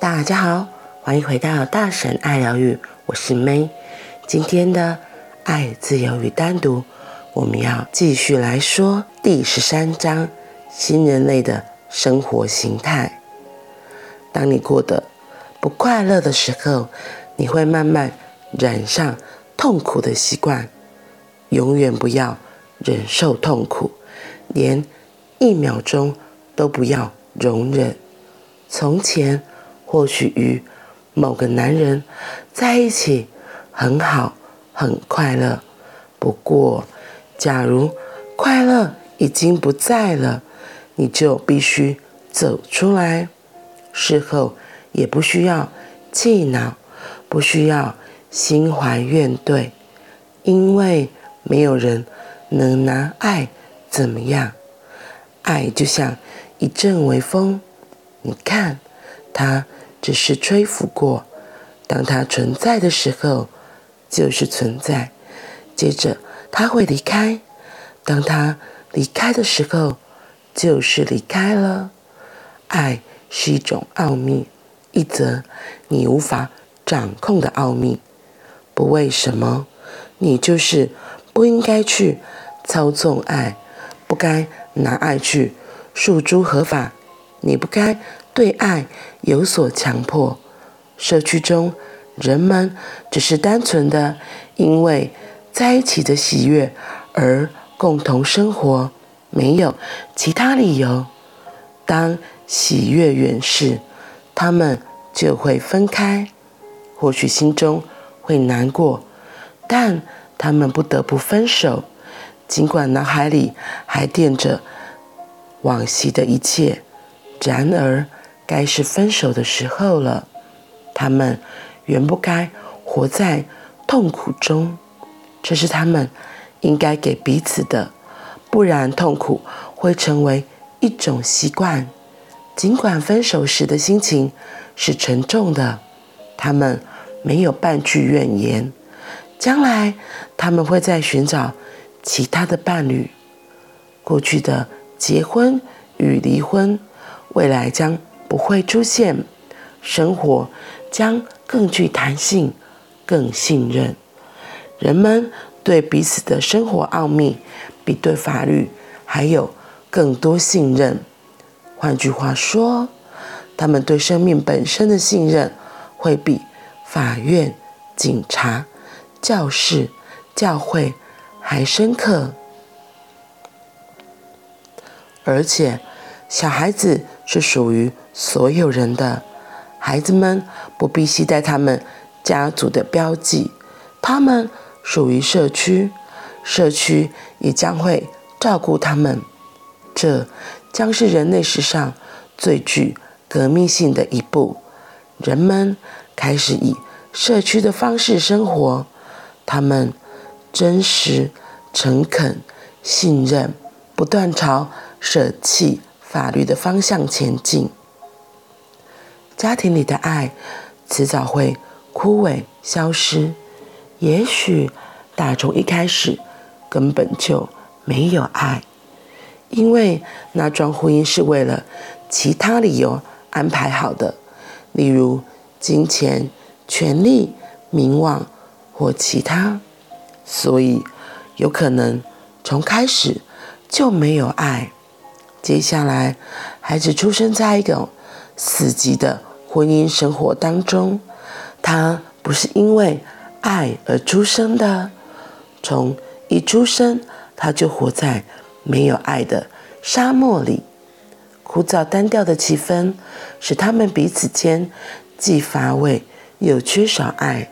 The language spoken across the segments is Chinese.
大家好，欢迎回到大神爱疗愈，我是 May。今天的爱、自由与单独，我们要继续来说第十三章新人类的生活形态。当你过得不快乐的时候，你会慢慢染上痛苦的习惯。永远不要忍受痛苦，连一秒钟都不要容忍。从前或许与某个男人在一起很好，很快乐。不过，假如快乐已经不在了，你就必须走出来。事后也不需要气恼，不需要心怀怨怼，因为没有人能拿爱怎么样。爱就像一阵微风。你看，它只是吹拂过，当它存在的时候，就是存在；接着它会离开，当它离开的时候，就是离开了。爱是一种奥秘，一则你无法掌控的奥秘。不为什么，你就是不应该去操纵爱，不该拿爱去诉诸合法。你不该对爱有所强迫。社区中，人们只是单纯的因为在一起的喜悦而共同生活，没有其他理由。当喜悦远逝，他们就会分开。或许心中会难过，但他们不得不分手，尽管脑海里还惦着往昔的一切。然而，该是分手的时候了。他们原不该活在痛苦中，这是他们应该给彼此的。不然，痛苦会成为一种习惯。尽管分手时的心情是沉重的，他们没有半句怨言。将来，他们会再寻找其他的伴侣。过去的结婚与离婚。未来将不会出现，生活将更具弹性，更信任。人们对彼此的生活奥秘，比对法律还有更多信任。换句话说，他们对生命本身的信任，会比法院、警察、教室、教会还深刻。而且，小孩子。是属于所有人的，孩子们不必携带他们家族的标记，他们属于社区，社区也将会照顾他们。这将是人类史上最具革命性的一步。人们开始以社区的方式生活，他们真实、诚恳、信任，不断朝舍弃。法律的方向前进，家庭里的爱迟早会枯萎消失。也许大众一开始根本就没有爱，因为那桩婚姻是为了其他理由安排好的，例如金钱、权力、名望或其他，所以有可能从开始就没有爱。接下来，孩子出生在一个死寂的婚姻生活当中，他不是因为爱而出生的。从一出生，他就活在没有爱的沙漠里，枯燥单调的气氛使他们彼此间既乏味又缺少爱。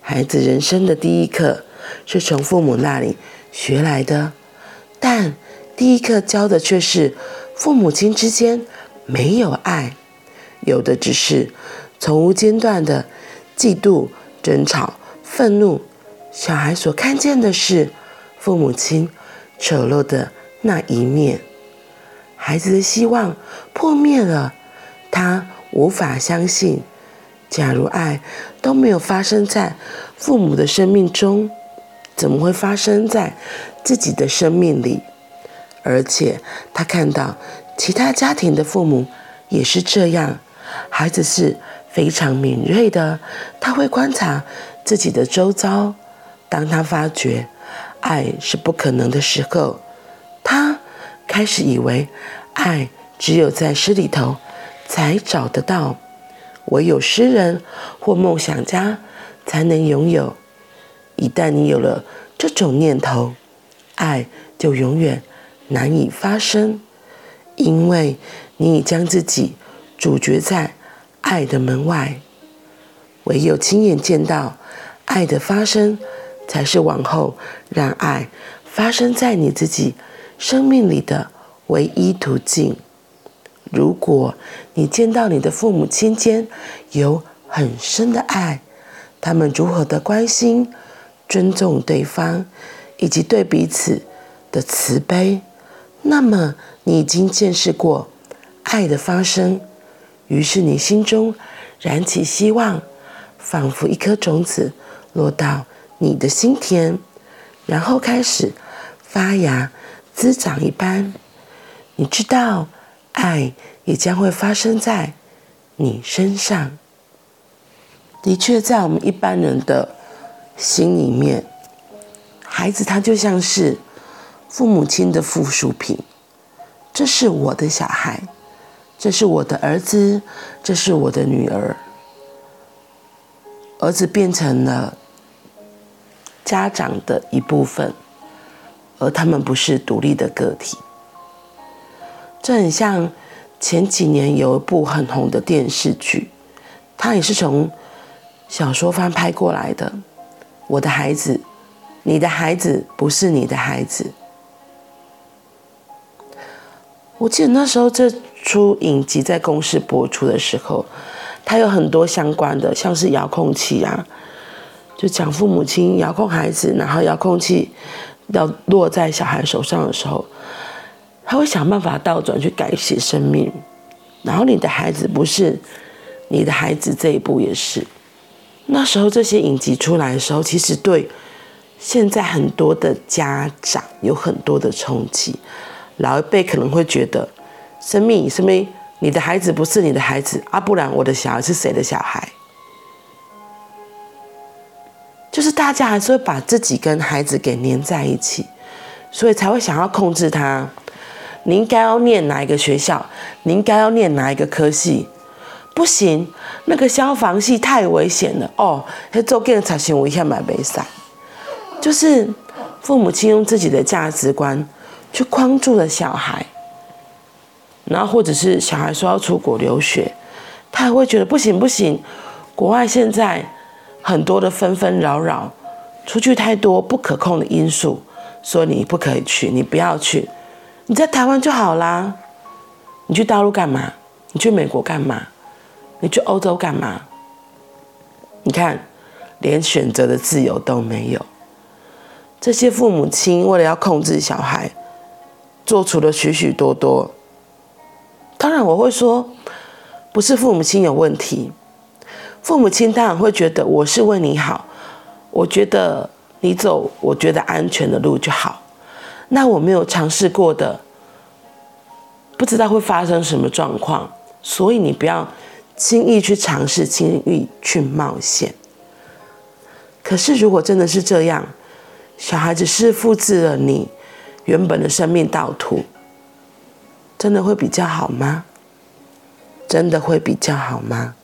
孩子人生的第一课是从父母那里学来的，但。第一课教的却是父母亲之间没有爱，有的只是从无间断的嫉妒、争吵、愤怒。小孩所看见的是父母亲丑陋的那一面。孩子的希望破灭了，他无法相信，假如爱都没有发生在父母的生命中，怎么会发生在自己的生命里？而且他看到其他家庭的父母也是这样，孩子是非常敏锐的，他会观察自己的周遭。当他发觉爱是不可能的时候，他开始以为爱只有在诗里头才找得到，唯有诗人或梦想家才能拥有。一旦你有了这种念头，爱就永远难以发生，因为你已将自己阻绝在爱的门外。唯有亲眼见到爱的发生，才是往后让爱发生在你自己生命里的唯一途径。如果你见到你的父母亲间有很深的爱，他们如何的关心、尊重对方，以及对彼此的慈悲，那么你已经见识过爱的发生，于是你心中燃起希望，仿佛一颗种子落到你的心田，然后开始发芽滋长一般。你知道，爱也将会发生在你身上。的确，在我们一般人的心里面。孩子他就像是父母亲的附属品，这是我的小孩，这是我的儿子，这是我的女儿。儿子变成了家长的一部分，而他们不是独立的个体。这很像前几年有一部很红的电视剧，它也是从小说翻拍过来的，《我的孩子》。你的孩子不是你的孩子。我记得那时候这出影集在公视播出的时候，它有很多相关的，像是遥控器啊，就讲父母亲遥控孩子，然后遥控器要落在小孩手上的时候，他会想办法倒转去改写生命。然后你的孩子不是你的孩子，这一步也是。那时候这些影集出来的时候，其实对。现在很多的家长有很多的冲击，老一辈可能会觉得，生命生命，你的孩子不是你的孩子啊，不然我的小孩是谁的小孩？就是大家还是会把自己跟孩子给黏在一起，所以才会想要控制他。你应该要念哪一个学校？你应该要念哪一个科系？不行，那个消防系太危险了哦，他做警察行我一下买杯伞。就是父母亲用自己的价值观去框住了小孩，然后或者是小孩说要出国留学，他还会觉得不行不行，国外现在很多的纷纷扰扰，出去太多不可控的因素，所以你不可以去，你不要去，你在台湾就好啦。你去大陆干嘛？你去美国干嘛？你去欧洲干嘛？你看，连选择的自由都没有。这些父母亲为了要控制小孩，做出了许许多多。当然，我会说，不是父母亲有问题，父母亲当然会觉得我是为你好，我觉得你走我觉得安全的路就好。那我没有尝试过的，不知道会发生什么状况，所以你不要轻易去尝试，轻易去冒险。可是，如果真的是这样，小孩子是复制了你原本的生命道途，真的会比较好吗？真的会比较好吗？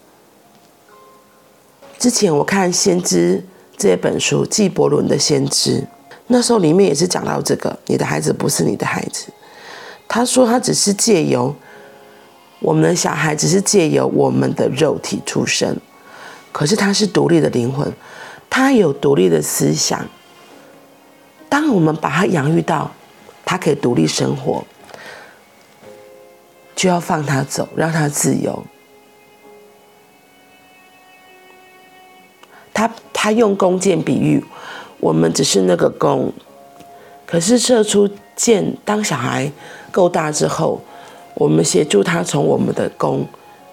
之前我看《先知》这本书，纪伯伦的《先知》，那时候里面也是讲到这个：你的孩子不是你的孩子。他说他只是借由我们的小孩，只是借由我们的肉体出生，可是他是独立的灵魂，他有独立的思想。当我们把他养育到他可以独立生活，就要放他走，让他自由。他他用弓箭比喻，我们只是那个弓，可是射出箭，当小孩够大之后，我们协助他从我们的弓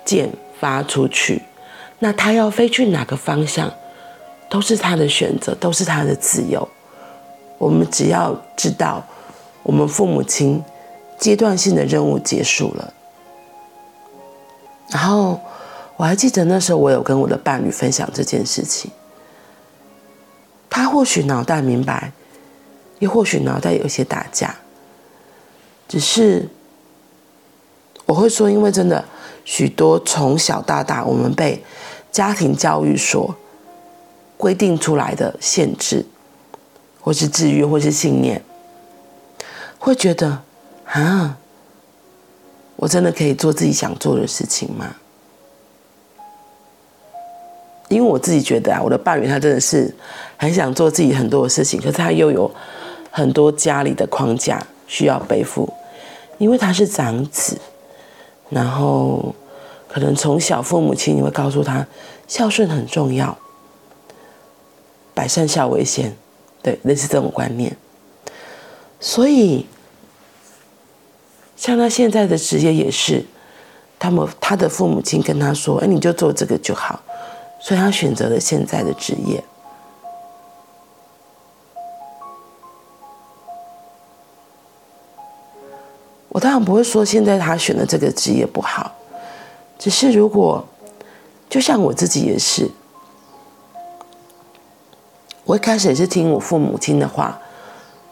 箭发出去，那他要飞去哪个方向，都是他的选择，都是他的自由。我们只要知道，我们父母亲阶段性的任务结束了，然后我还记得那时候，我有跟我的伴侣分享这件事情。他或许脑袋明白，也或许脑袋有些打架。只是我会说，因为真的许多从小到大，我们被家庭教育所规定出来的限制，或是制约，或是信念，会觉得啊，我真的可以做自己想做的事情吗？因为我自己觉得啊，我的伴侣他真的是很想做自己很多的事情，可是他又有很多家里的框架需要背负，因为他是长子，然后可能从小父母亲你会告诉他孝顺很重要，百善孝为先，对，类似这种观念，所以像他现在的职业也是，他们他的父母亲跟他说：“哎，你就做这个就好。”所以他选择了现在的职业。我当然不会说现在他选的这个职业不好，只是如果，就像我自己也是，我一开始也是听我父母亲的话，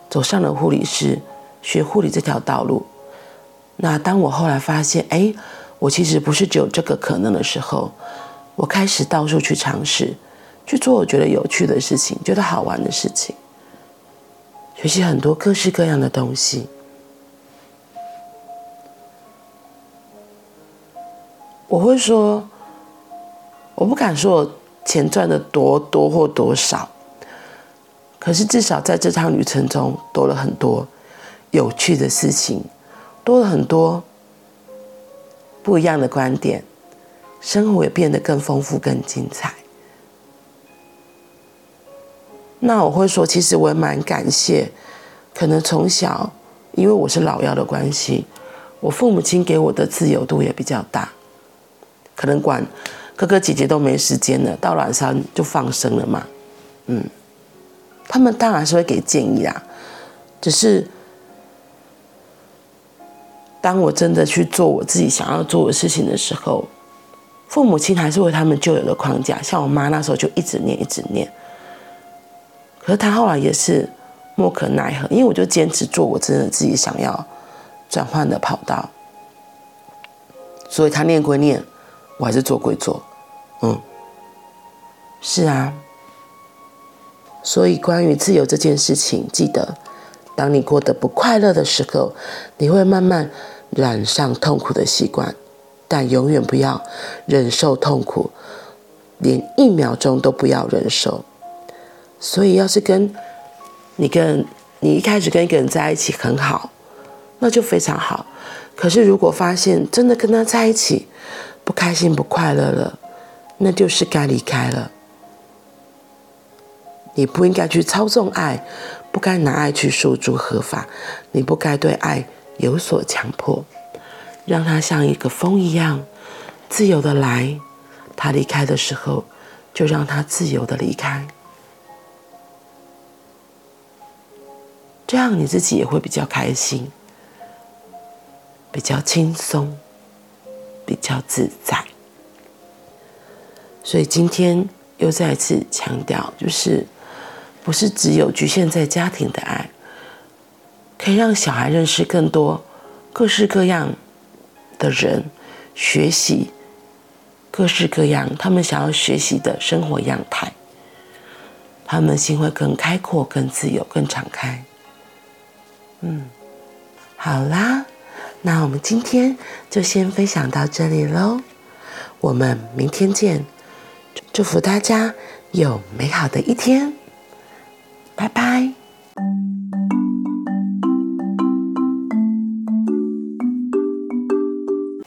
走上了护理师学护理这条道路。那当我后来发现，哎，我其实不是只有这个可能的时候。我开始到处去尝试，去做我觉得有趣的事情，觉得好玩的事情，学习很多各式各样的东西。我会说，我不敢说我钱赚的多多或多少，可是至少在这趟旅程中多了很多有趣的事情，多了很多不一样的观点。生活也变得更丰富、更精彩。那我会说，其实我也蛮感谢，可能从小因为我是老幺的关系，我父母亲给我的自由度也比较大，可能管哥哥姐姐都没时间了，到晚上就放生了嘛。嗯，他们当然是会给建议啦，只是当我真的去做我自己想要做的事情的时候。父母亲还是为他们旧有的框架，像我妈那时候就一直念，一直念。可是她后来也是莫可奈何，因为我就坚持做我真的自己想要转换的跑道。所以她念归念，我还是做归做。嗯，是啊。所以关于自由这件事情，记得，当你过得不快乐的时候，你会慢慢染上痛苦的习惯。但永远不要忍受痛苦，连一秒钟都不要忍受。所以，要是跟你跟你一开始跟一个人在一起很好，那就非常好。可是，如果发现真的跟他在一起不开心、不快乐了，那就是该离开了。你不应该去操纵爱，不该拿爱去诉诸合法，你不该对爱有所强迫。让他像一个风一样自由的来，他离开的时候，就让他自由的离开。这样你自己也会比较开心，比较轻松，比较自在。所以今天又再次强调，就是不是只有局限在家庭的爱，可以让小孩认识更多各式各样。的人学习各式各样，他们想要学习的生活样态，他们心会更开阔、更自由、更敞开。嗯，好啦，那我们今天就先分享到这里喽，我们明天见，祝福大家有美好的一天，拜拜。